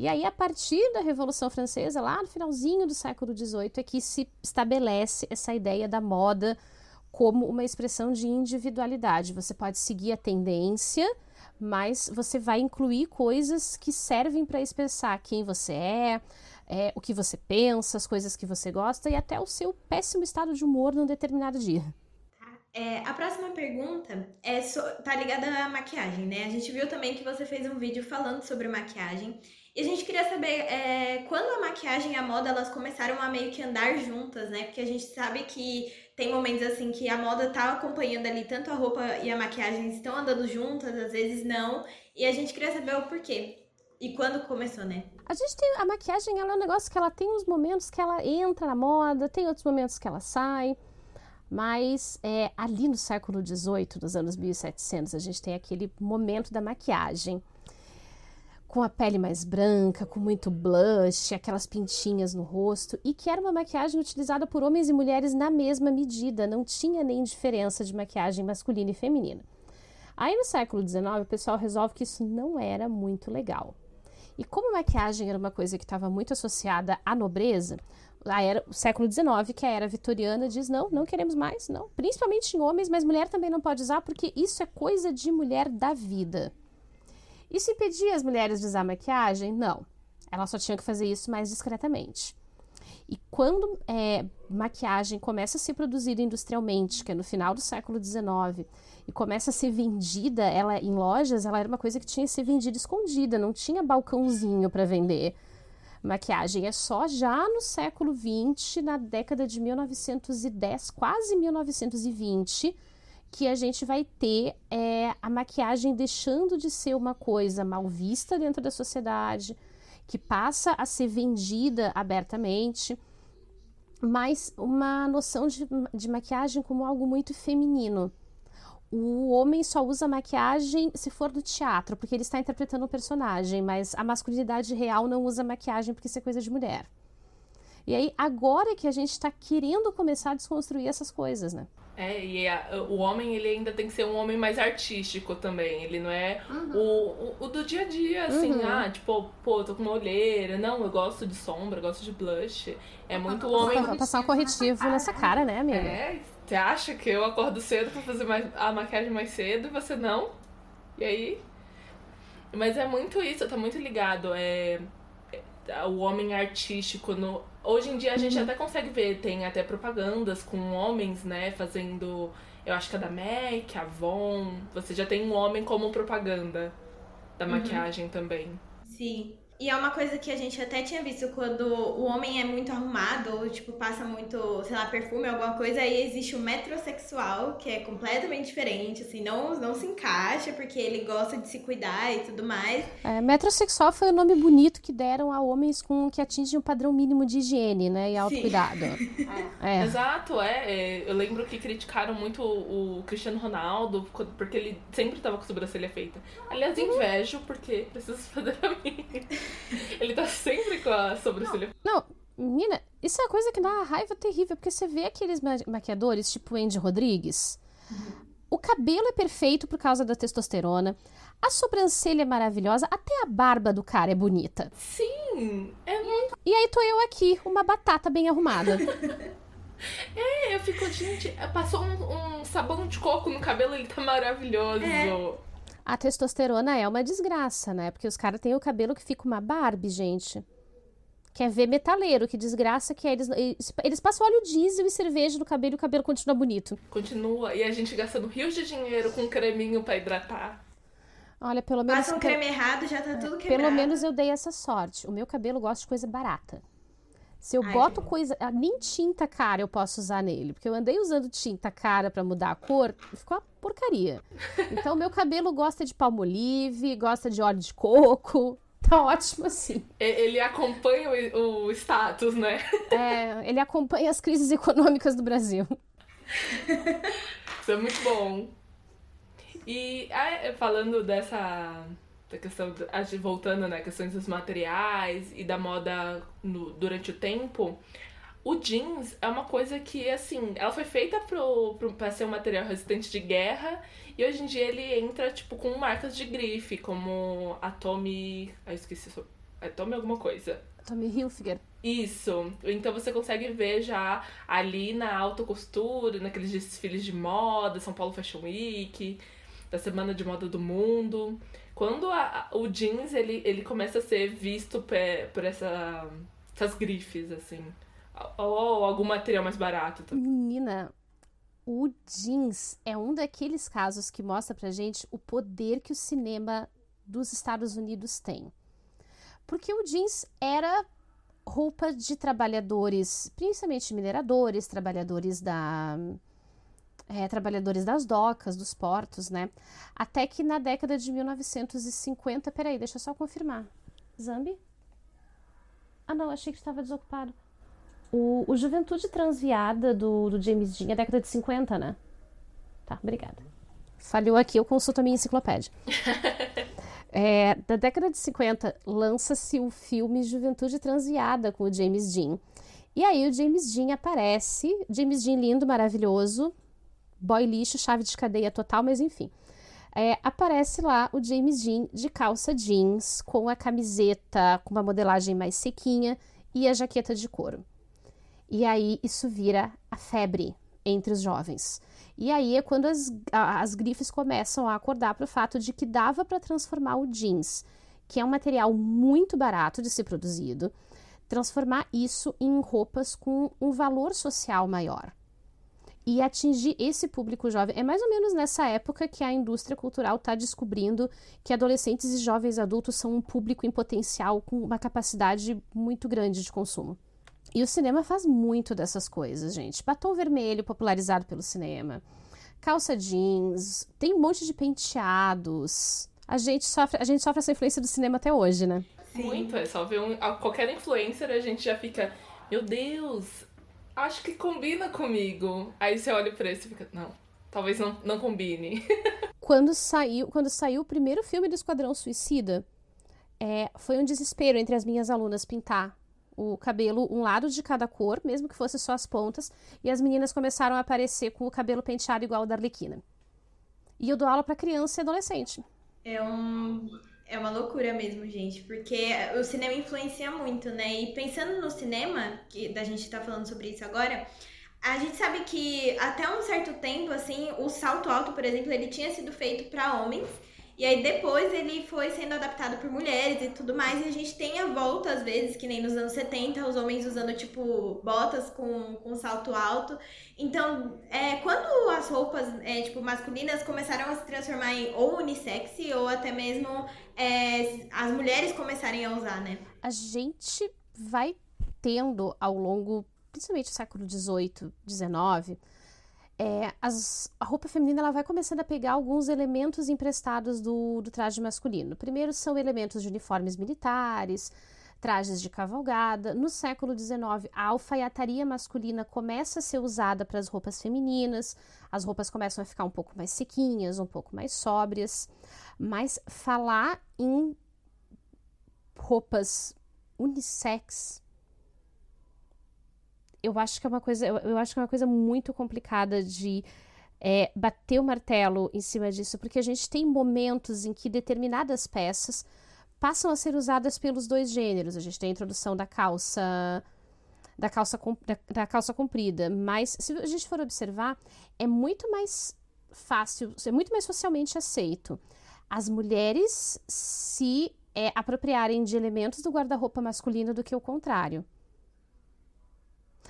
Speaker 4: E aí, a partir da Revolução Francesa, lá no finalzinho do século XVIII, é que se estabelece essa ideia da moda como uma expressão de individualidade. Você pode seguir a tendência, mas você vai incluir coisas que servem para expressar quem você é, é, o que você pensa, as coisas que você gosta e até o seu péssimo estado de humor num determinado dia.
Speaker 1: É, a próxima pergunta é so, tá ligada à maquiagem, né? A gente viu também que você fez um vídeo falando sobre maquiagem E a gente queria saber é, quando a maquiagem e a moda elas começaram a meio que andar juntas, né? Porque a gente sabe que tem momentos assim que a moda tá acompanhando ali, tanto a roupa e a maquiagem estão andando juntas, às vezes não. E a gente queria saber o porquê. E quando começou, né?
Speaker 4: A gente tem. A maquiagem ela é um negócio que ela tem uns momentos que ela entra na moda, tem outros momentos que ela sai. Mas é, ali no século XVIII, nos anos 1700, a gente tem aquele momento da maquiagem com a pele mais branca, com muito blush, aquelas pintinhas no rosto, e que era uma maquiagem utilizada por homens e mulheres na mesma medida, não tinha nem diferença de maquiagem masculina e feminina. Aí no século XIX, o pessoal resolve que isso não era muito legal. E como a maquiagem era uma coisa que estava muito associada à nobreza, era, o século XIX, que é a era vitoriana, diz: não, não queremos mais, não. Principalmente em homens, mas mulher também não pode usar, porque isso é coisa de mulher da vida. Isso impedia as mulheres de usar maquiagem? Não. Elas só tinham que fazer isso mais discretamente. E quando é, maquiagem começa a ser produzida industrialmente, que é no final do século XIX, e começa a ser vendida ela em lojas, ela era uma coisa que tinha que ser vendida escondida, não tinha balcãozinho para vender. Maquiagem é só já no século XX, na década de 1910, quase 1920, que a gente vai ter é, a maquiagem deixando de ser uma coisa mal vista dentro da sociedade, que passa a ser vendida abertamente, mas uma noção de, de maquiagem como algo muito feminino. O homem só usa maquiagem se for do teatro, porque ele está interpretando um personagem, mas a masculinidade real não usa maquiagem porque isso é coisa de mulher. E aí, agora que a gente está querendo começar a desconstruir essas coisas, né?
Speaker 2: É, e a, o homem, ele ainda tem que ser um homem mais artístico também. Ele não é uhum. o, o, o, do dia a dia, assim, uhum. ah, tipo, pô, tô com uma olheira. Não, eu gosto de sombra, gosto de blush. É muito homem.
Speaker 4: Vou passar um corretivo nessa cara, né, amiga?
Speaker 2: É, você acha que eu acordo cedo pra fazer mais, a maquiagem mais cedo e você não? E aí? Mas é muito isso, tá muito ligado. É, é o homem artístico no, Hoje em dia a gente uhum. até consegue ver, tem até propagandas com homens, né, fazendo. Eu acho que é da MAC, Avon. Você já tem um homem como propaganda da uhum. maquiagem também.
Speaker 1: Sim. E é uma coisa que a gente até tinha visto quando o homem é muito arrumado, ou tipo, passa muito, sei lá, perfume, alguma coisa, aí existe o metrosexual, que é completamente diferente, assim, não, não se encaixa, porque ele gosta de se cuidar e tudo mais.
Speaker 4: É, metrosexual foi o nome bonito que deram a homens com que atingem o padrão mínimo de higiene, né? E autocuidado.
Speaker 2: é. é. Exato, é, é. Eu lembro que criticaram muito o Cristiano Ronaldo, porque ele sempre tava com a sobrancelha feita. Aliás, invejo, porque preciso fazer a minha. Ele tá sempre com a sobrancelha.
Speaker 4: Não, menina, isso é uma coisa que dá uma raiva terrível, porque você vê aqueles maquiadores, tipo Andy Rodrigues. O cabelo é perfeito por causa da testosterona. A sobrancelha é maravilhosa, até a barba do cara é bonita.
Speaker 2: Sim, é muito.
Speaker 4: E aí tô eu aqui, uma batata bem arrumada.
Speaker 2: é, eu fico, gente, passou um, um, sabão de coco no cabelo, ele tá maravilhoso. É.
Speaker 4: A testosterona é uma desgraça, né? Porque os caras têm o cabelo que fica uma Barbie, gente. Quer ver metaleiro, que desgraça que é. Eles, eles passam óleo diesel e cerveja no cabelo e o cabelo continua bonito.
Speaker 2: Continua. E a gente gastando rios de dinheiro com um creminho para hidratar.
Speaker 4: Olha, pelo menos.
Speaker 1: Passa um creme errado, já tá tudo quebrado.
Speaker 4: Pelo menos eu dei essa sorte. O meu cabelo gosta de coisa barata. Se eu Ai, boto coisa. Ah, nem tinta cara eu posso usar nele. Porque eu andei usando tinta cara para mudar a cor e ficou uma porcaria. Então, meu cabelo gosta de palmolive, gosta de óleo de coco. Tá ótimo assim.
Speaker 2: Ele acompanha o, o status, né?
Speaker 4: É, ele acompanha as crises econômicas do Brasil.
Speaker 2: Isso é muito bom. E ah, falando dessa da questão, voltando, né, questões dos materiais e da moda no, durante o tempo, o jeans é uma coisa que, assim, ela foi feita pro, pro, pra ser um material resistente de guerra e hoje em dia ele entra, tipo, com marcas de grife, como a Tommy... Ah, esqueci, é Tommy alguma coisa.
Speaker 4: Tommy Hilfiger.
Speaker 2: Isso. Então você consegue ver já ali na alta costura, naqueles desfiles de moda, São Paulo Fashion Week, da Semana de Moda do Mundo. Quando a, o jeans ele, ele começa a ser visto por, essa, essas grifes, assim. Ou, algum material mais barato.
Speaker 4: Também. Menina, o jeans é um daqueles casos que mostra pra gente o poder que o cinema dos Estados Unidos tem. Porque o jeans era roupa de trabalhadores, principalmente mineradores, trabalhadores da é, trabalhadores das docas, dos portos, né? Até que na década de 1950, peraí, deixa eu só confirmar. Zambi? Ah, não, achei que estava desocupado. O, o Juventude Transviada do, do James Dean é década de 50, né? Tá, obrigada. Falhou aqui, eu consulto a minha enciclopédia. É, da década de 50, lança-se o filme Juventude Transviada com o James Dean. E aí o James Dean aparece, James Dean lindo, maravilhoso, boy lixo, chave de cadeia total, mas enfim. É, aparece lá o James Dean de calça jeans, com a camiseta com uma modelagem mais sequinha e a jaqueta de couro. E aí isso vira a febre entre os jovens. E aí é quando as, as grifes começam a acordar para o fato de que dava para transformar o jeans, que é um material muito barato de ser produzido, transformar isso em roupas com um valor social maior e atingir esse público jovem. É mais ou menos nessa época que a indústria cultural está descobrindo que adolescentes e jovens adultos são um público em potencial com uma capacidade muito grande de consumo. E o cinema faz muito dessas coisas, gente. Batom vermelho popularizado pelo cinema, calça jeans, tem um monte de penteados. A gente sofre, a gente sofre essa influência do cinema até hoje, né?
Speaker 2: Sim. Muito, é só ver um, qualquer influencer a gente já fica, meu Deus, acho que combina comigo. Aí você olha pra esse e fica, não, talvez não, não combine.
Speaker 4: quando saiu, quando saiu o primeiro filme do Esquadrão Suicida, é, foi um desespero entre as minhas alunas pintar o cabelo um lado de cada cor, mesmo que fosse só as pontas, e as meninas começaram a aparecer com o cabelo penteado igual ao da Arlequina. E eu dou aula para criança e adolescente.
Speaker 1: É um é uma loucura mesmo, gente, porque o cinema influencia muito, né? E pensando no cinema, que da gente tá falando sobre isso agora, a gente sabe que até um certo tempo, assim, o salto alto, por exemplo, ele tinha sido feito para homens e aí depois ele foi sendo adaptado por mulheres e tudo mais. E a gente tem a volta, às vezes, que nem nos anos 70, os homens usando, tipo, botas com, com salto alto. Então, é, quando as roupas, é, tipo, masculinas começaram a se transformar em ou unissex ou até mesmo é, as mulheres começarem a usar, né?
Speaker 4: A gente vai tendo ao longo, principalmente do século XVIII, XIX, é, as, a roupa feminina ela vai começando a pegar alguns elementos emprestados do, do traje masculino. Primeiro são elementos de uniformes militares, trajes de cavalgada. No século XIX, a alfaiataria masculina começa a ser usada para as roupas femininas, as roupas começam a ficar um pouco mais sequinhas, um pouco mais sóbrias. Mas falar em roupas unissex eu acho que é uma coisa, eu, eu acho que é uma coisa muito complicada de é, bater o martelo em cima disso, porque a gente tem momentos em que determinadas peças passam a ser usadas pelos dois gêneros. A gente tem a introdução da calça da calça, da, da calça comprida, mas se a gente for observar, é muito mais fácil, é muito mais socialmente aceito as mulheres se é, apropriarem de elementos do guarda-roupa masculino do que o contrário.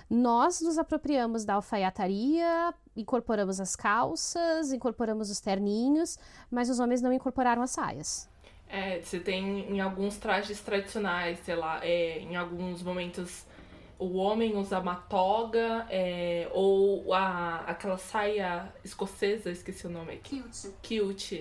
Speaker 4: Nós nos apropriamos da alfaiataria, incorporamos as calças, incorporamos os terninhos, mas os homens não incorporaram as saias.
Speaker 2: É, você tem em alguns trajes tradicionais, sei lá, é, em alguns momentos o homem usa uma toga é, ou a, aquela saia escocesa, esqueci o nome.
Speaker 1: Kilt.
Speaker 2: Kilt.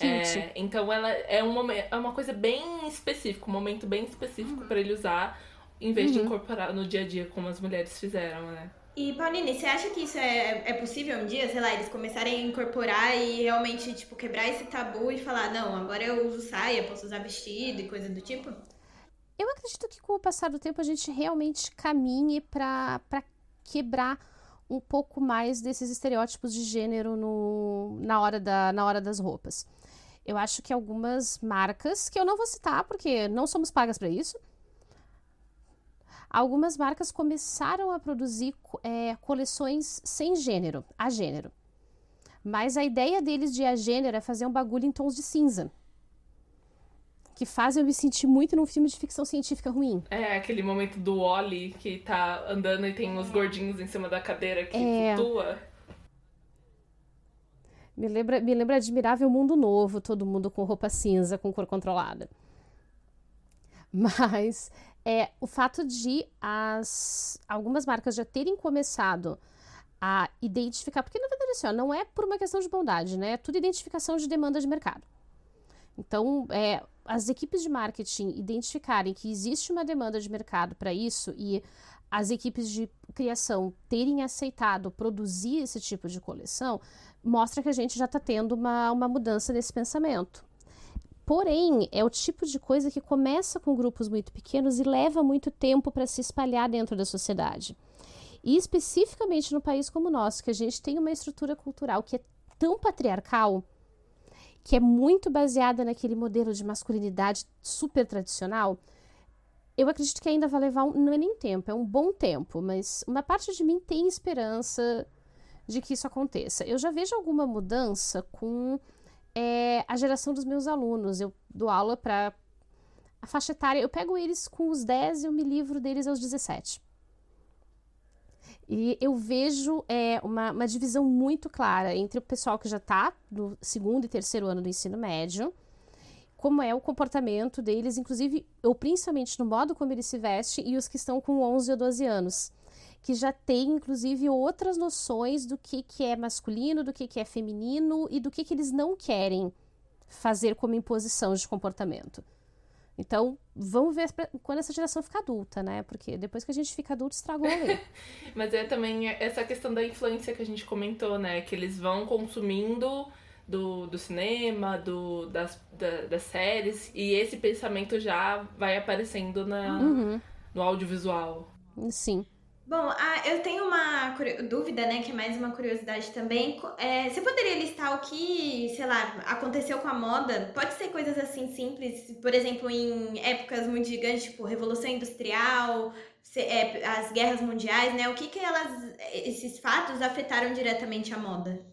Speaker 2: É, então ela é uma, é uma coisa bem específica, um momento bem específico uhum. para ele usar em vez uhum. de incorporar no dia a dia como as mulheres fizeram, né?
Speaker 1: E, Pauline, você acha que isso é, é possível um dia, sei lá, eles começarem a incorporar e realmente, tipo, quebrar esse tabu e falar, não, agora eu uso saia, posso usar vestido e coisa do tipo?
Speaker 4: Eu acredito que com o passar do tempo a gente realmente caminhe para quebrar um pouco mais desses estereótipos de gênero no, na, hora da, na hora das roupas. Eu acho que algumas marcas, que eu não vou citar porque não somos pagas para isso, algumas marcas começaram a produzir é, coleções sem gênero, a gênero. Mas a ideia deles de a gênero é fazer um bagulho em tons de cinza. Que fazem eu me sentir muito num filme de ficção científica ruim.
Speaker 2: É, aquele momento do Wally que tá andando e tem os gordinhos em cima da cadeira que é... flutua.
Speaker 4: Me lembra, me lembra Admirável Mundo Novo, todo mundo com roupa cinza, com cor controlada. Mas é o fato de as algumas marcas já terem começado a identificar, porque na verdade assim, ó, não é por uma questão de bondade, né? É tudo identificação de demanda de mercado. Então, é, as equipes de marketing identificarem que existe uma demanda de mercado para isso e as equipes de criação terem aceitado produzir esse tipo de coleção, mostra que a gente já está tendo uma, uma mudança nesse pensamento. Porém, é o tipo de coisa que começa com grupos muito pequenos e leva muito tempo para se espalhar dentro da sociedade. E especificamente no país como o nosso, que a gente tem uma estrutura cultural que é tão patriarcal, que é muito baseada naquele modelo de masculinidade super tradicional, eu acredito que ainda vai levar, um, não é nem tempo, é um bom tempo, mas uma parte de mim tem esperança de que isso aconteça. Eu já vejo alguma mudança com é, a geração dos meus alunos. Eu dou aula para a faixa etária, eu pego eles com os 10 e eu me livro deles aos 17. E eu vejo é, uma, uma divisão muito clara entre o pessoal que já está no segundo e terceiro ano do ensino médio como é o comportamento deles, inclusive, ou principalmente no modo como eles se vestem, e os que estão com 11 ou 12 anos, que já têm, inclusive, outras noções do que, que é masculino, do que, que é feminino e do que, que eles não querem fazer como imposição de comportamento. Então, vamos ver quando essa geração ficar adulta, né? Porque depois que a gente fica adulto, estragou a
Speaker 2: Mas é também essa questão da influência que a gente comentou, né? Que eles vão consumindo do, do cinema, do, das, da, das séries, e esse pensamento já vai aparecendo na, uhum. no audiovisual.
Speaker 4: Sim.
Speaker 1: Bom, ah, eu tenho uma dúvida, né, que é mais uma curiosidade também. É, você poderia listar o que, sei lá, aconteceu com a moda? Pode ser coisas assim simples, por exemplo, em épocas muito gigantes, tipo Revolução Industrial, é, as guerras mundiais, né? O que que elas, esses fatos afetaram diretamente a moda?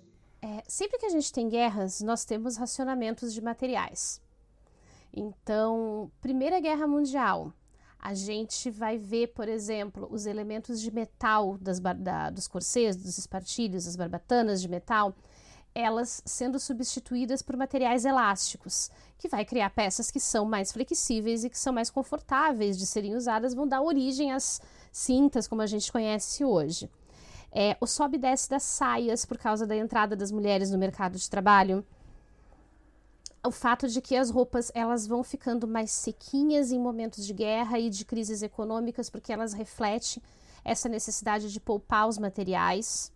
Speaker 4: É, sempre que a gente tem guerras, nós temos racionamentos de materiais. Então, Primeira Guerra Mundial, a gente vai ver, por exemplo, os elementos de metal das, da, dos corsês, dos espartilhos, das barbatanas de metal, elas sendo substituídas por materiais elásticos, que vai criar peças que são mais flexíveis e que são mais confortáveis de serem usadas, vão dar origem às cintas como a gente conhece hoje. É, o sobe e desce das saias por causa da entrada das mulheres no mercado de trabalho. O fato de que as roupas elas vão ficando mais sequinhas em momentos de guerra e de crises econômicas, porque elas refletem essa necessidade de poupar os materiais.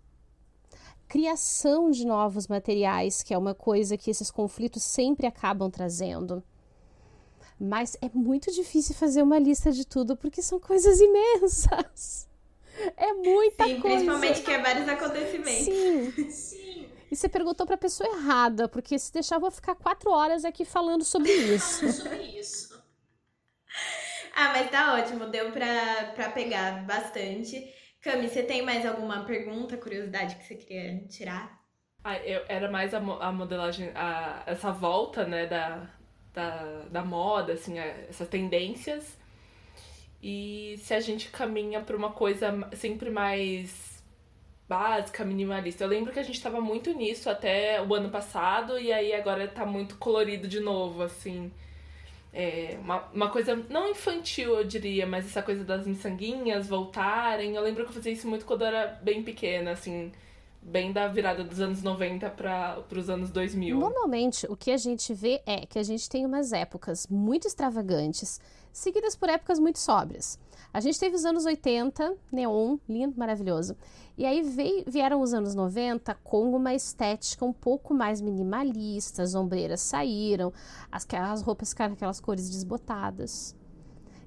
Speaker 4: Criação de novos materiais, que é uma coisa que esses conflitos sempre acabam trazendo. Mas é muito difícil fazer uma lista de tudo porque são coisas imensas. É muita
Speaker 1: Sim,
Speaker 4: coisa.
Speaker 1: Principalmente que é vários acontecimentos.
Speaker 4: Sim. Sim. E você perguntou para a pessoa errada, porque se deixar eu vou ficar quatro horas aqui falando sobre isso. sobre isso.
Speaker 1: ah, mas tá ótimo, deu pra, pra pegar bastante. Cami, você tem mais alguma pergunta, curiosidade que você queria tirar?
Speaker 2: Ah, eu, era mais a, a modelagem, a, essa volta, né, da, da, da moda, assim, a, essas tendências e se a gente caminha para uma coisa sempre mais básica, minimalista. Eu lembro que a gente estava muito nisso até o ano passado e aí agora tá muito colorido de novo, assim. É uma, uma coisa não infantil, eu diria, mas essa coisa das miçanguinhas voltarem. Eu lembro que eu fazia isso muito quando eu era bem pequena, assim, bem da virada dos anos 90 para os anos 2000.
Speaker 4: Normalmente, o que a gente vê é que a gente tem umas épocas muito extravagantes seguidas por épocas muito sóbrias. A gente teve os anos 80, neon, lindo, maravilhoso. E aí veio, vieram os anos 90 com uma estética um pouco mais minimalista, as ombreiras saíram, as, as roupas ficaram aquelas cores desbotadas.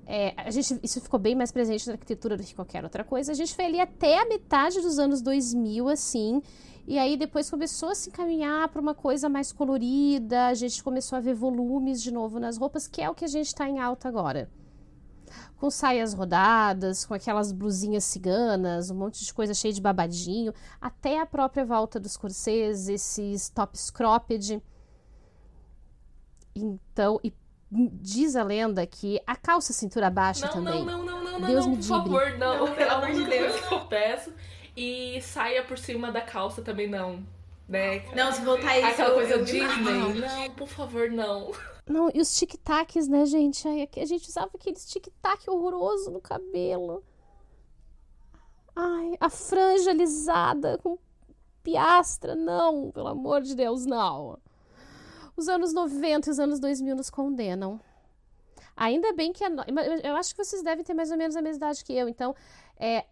Speaker 4: É, a gente, isso ficou bem mais presente na arquitetura do que qualquer outra coisa. A gente foi ali até a metade dos anos 2000, assim, e aí depois começou a se encaminhar para uma coisa mais colorida, a gente começou a ver volumes de novo nas roupas, que é o que a gente está em alta agora. Com saias rodadas, com aquelas blusinhas ciganas, um monte de coisa cheia de babadinho, até a própria volta dos corsês, esses tops cropped. Então, e diz a lenda que a calça cintura baixa
Speaker 2: não,
Speaker 4: também.
Speaker 2: Não, não, não, não, Deus não, me por favor, não. não pelo amor de Deus, eu peço. E saia por cima da calça também não. Né?
Speaker 1: Não, se voltar isso.
Speaker 2: Aquela coisa Disney. Não, por favor, não.
Speaker 4: Não, e os tic-tacs, né, gente? Ai, a gente usava aqueles tic-tac horroroso no cabelo. Ai, a franja alisada com piastra. Não, pelo amor de Deus, não. Os anos 90 e os anos 2000 nos condenam. Ainda bem que a, eu acho que vocês devem ter mais ou menos a mesma idade que eu, então é,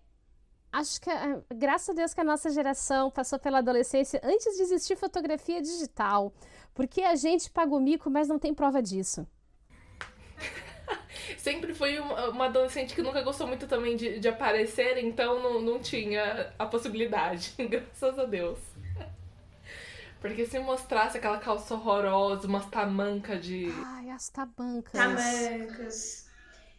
Speaker 4: acho que graças a Deus que a nossa geração passou pela adolescência antes de existir fotografia digital, porque a gente paga o mico, mas não tem prova disso.
Speaker 2: Sempre fui uma, adolescente que nunca gostou muito também de, de aparecer, então não, não tinha a possibilidade, graças a Deus. Porque se mostrasse aquela calça horrorosa, umas tamancas de.
Speaker 4: Ai, as tamancas.
Speaker 1: Tamancas.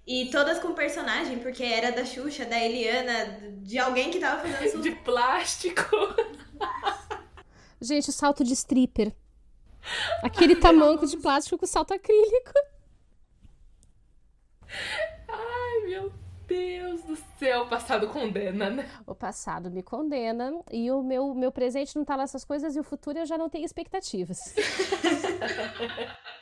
Speaker 1: E todas com personagem, porque era da Xuxa, da Eliana, de alguém que tava fazendo isso.
Speaker 2: De plástico.
Speaker 4: Gente, o salto de stripper. Aquele tamanco de plástico com salto acrílico.
Speaker 2: Ai, meu Deus do céu, o passado condena, né?
Speaker 4: O passado me condena e o meu, meu presente não tá lá essas coisas e o futuro eu já não tenho expectativas.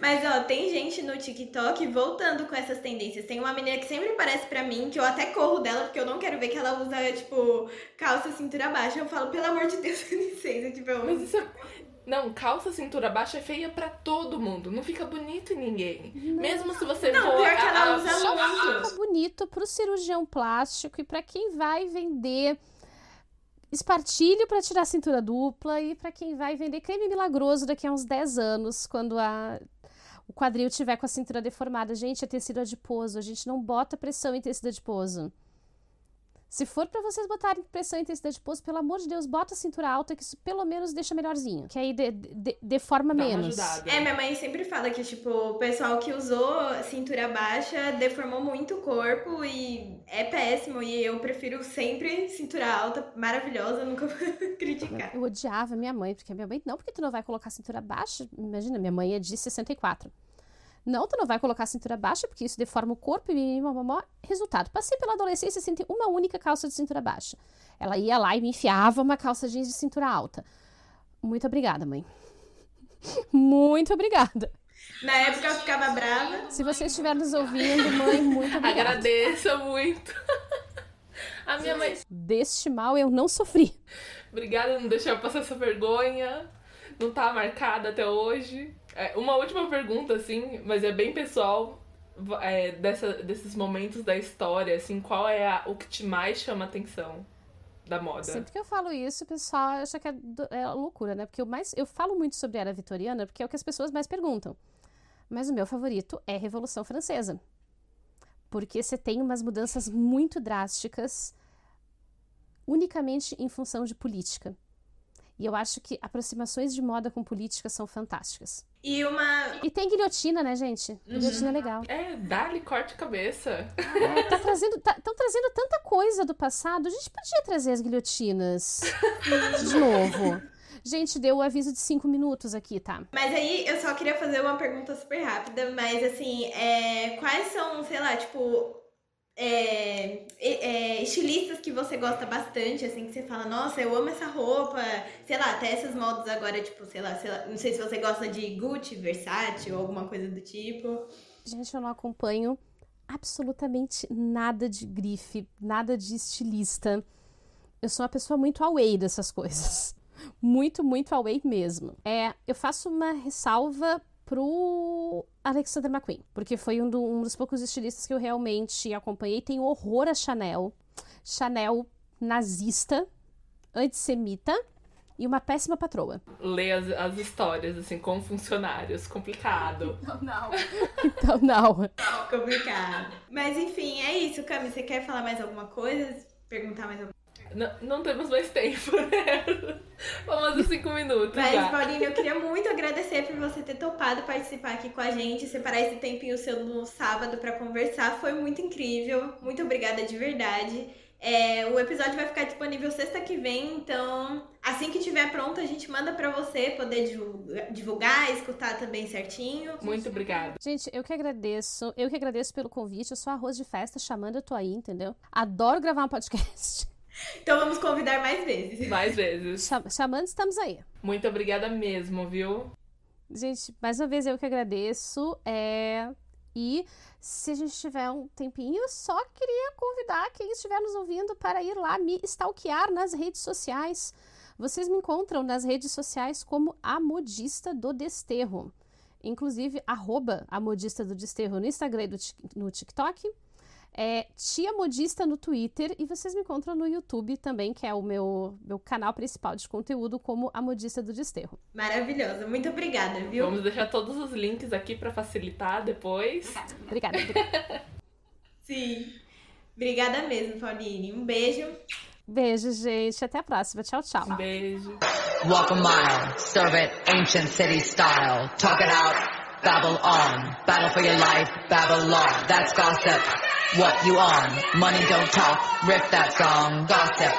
Speaker 1: Mas, ó, tem gente no TikTok voltando com essas tendências. Tem uma menina que sempre aparece pra mim, que eu até corro dela, porque eu não quero ver que ela usa, tipo, calça cintura baixa. Eu falo, pelo amor de Deus, licença, tipo... Eu...
Speaker 2: Mas isso é... Não, calça cintura baixa é feia para todo mundo. Não fica bonito em ninguém. Não. Mesmo se você
Speaker 1: não,
Speaker 2: for.
Speaker 1: Pior que ela usa
Speaker 4: Só
Speaker 1: muito.
Speaker 4: fica bonito pro cirurgião plástico e para quem vai vender espartilho para tirar a cintura dupla e para quem vai vender creme milagroso daqui a uns 10 anos, quando a o quadril tiver com a cintura deformada. Gente, é tecido adiposo. A gente não bota pressão em tecido adiposo. Se for para vocês botarem pressão em tecido adiposo, pelo amor de Deus, bota a cintura alta, que isso pelo menos deixa melhorzinho. Que aí de, de, deforma Dá menos.
Speaker 1: É, minha mãe sempre fala que, tipo, o pessoal que usou cintura baixa deformou muito o corpo e é péssimo. E eu prefiro sempre cintura alta, maravilhosa, nunca vou criticar.
Speaker 4: Eu odiava minha mãe, porque a minha mãe, não, porque tu não vai colocar cintura baixa. Imagina, minha mãe é de 64. Não, tu não vai colocar a cintura baixa, porque isso deforma o corpo e mamamó. Resultado, passei pela adolescência sem ter uma única calça de cintura baixa. Ela ia lá e me enfiava uma calça jeans de cintura alta. Muito obrigada, mãe. muito obrigada.
Speaker 1: Na época eu ficava brava.
Speaker 4: Se você estiver nos ouvindo, mãe, muito obrigada.
Speaker 2: Agradeço muito. A minha mãe.
Speaker 4: Deste mal eu não sofri.
Speaker 2: Obrigada, não deixar passar essa vergonha. Não tá marcada até hoje. É, uma última pergunta, assim, mas é bem pessoal. É, dessa, desses momentos da história, assim, qual é a, o que te mais chama atenção da moda?
Speaker 4: Sempre que eu falo isso, o pessoal acha que é, é loucura, né? Porque eu, mais, eu falo muito sobre a era vitoriana porque é o que as pessoas mais perguntam. Mas o meu favorito é Revolução Francesa. Porque você tem umas mudanças muito drásticas unicamente em função de política. E eu acho que aproximações de moda com política são fantásticas.
Speaker 1: E uma.
Speaker 4: E tem guilhotina, né, gente? Uhum. Guilhotina é legal.
Speaker 2: É, dá-lhe corte cabeça.
Speaker 4: É, tá trazendo, tá, trazendo tanta coisa do passado. A gente podia trazer as guilhotinas de novo. Gente, deu o aviso de cinco minutos aqui, tá?
Speaker 1: Mas aí eu só queria fazer uma pergunta super rápida, mas assim, é, quais são, sei lá, tipo, é, é, estilistas que você gosta bastante, assim, que você fala, nossa, eu amo essa roupa, sei lá, até esses modos agora, tipo, sei lá, sei lá, não sei se você gosta de Gucci, Versace ou alguma coisa do tipo.
Speaker 4: Gente, eu não acompanho absolutamente nada de grife, nada de estilista. Eu sou uma pessoa muito away dessas coisas. Muito, muito away mesmo. É, eu faço uma ressalva pro Alexander McQueen, porque foi um, do, um, dos poucos estilistas que eu realmente acompanhei. Tem horror a Chanel, Chanel nazista, antissemita e uma péssima patroa.
Speaker 2: Lê as, as histórias, assim, com funcionários. Complicado.
Speaker 1: Não, não.
Speaker 4: então, não.
Speaker 1: Complicado. Mas, enfim, é isso, Cami. Você quer falar mais alguma coisa? Perguntar mais alguma
Speaker 2: não, não temos mais tempo, né? Vamos aos cinco minutos.
Speaker 1: Mas, já. Paulinho, eu queria muito agradecer por você ter topado participar aqui com a gente, separar esse tempinho seu no sábado para conversar. Foi muito incrível. Muito obrigada de verdade. É, o episódio vai ficar disponível sexta que vem, então assim que tiver pronto a gente manda para você poder divulgar, divulgar, escutar também certinho.
Speaker 2: Muito obrigada.
Speaker 4: Gente, eu que agradeço, eu que agradeço pelo convite. Eu sou arroz de festa, chamando eu tô aí, entendeu? Adoro gravar um podcast.
Speaker 1: Então vamos convidar mais vezes.
Speaker 2: Mais vezes.
Speaker 4: Chamando, estamos aí.
Speaker 2: Muito obrigada mesmo, viu?
Speaker 4: Gente, mais uma vez eu que agradeço. É... E se a gente tiver um tempinho, só queria convidar quem estiver nos ouvindo para ir lá me stalkear nas redes sociais. Vocês me encontram nas redes sociais como a modista do desterro. Inclusive, arroba a modista do desterro no Instagram e no TikTok é Tia Modista no Twitter e vocês me encontram no YouTube também, que é o meu, meu canal principal de conteúdo, como a Modista do Desterro.
Speaker 1: Maravilhoso, muito obrigada, viu?
Speaker 2: Vamos deixar todos os links aqui para facilitar depois.
Speaker 4: Obrigada. obrigada.
Speaker 1: Sim. Obrigada mesmo, Pauline. Um beijo.
Speaker 4: Beijo, gente. Até a próxima. Tchau, tchau.
Speaker 2: Um beijo.
Speaker 5: Walk a mile, serve it ancient city style. Talk it out, babble on. Battle for your life, Babylon. That's gossip. What you on? Money don't talk. Riff that song. Gossip.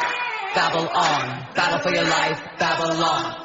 Speaker 5: Babble on. Battle for your life. Babylon.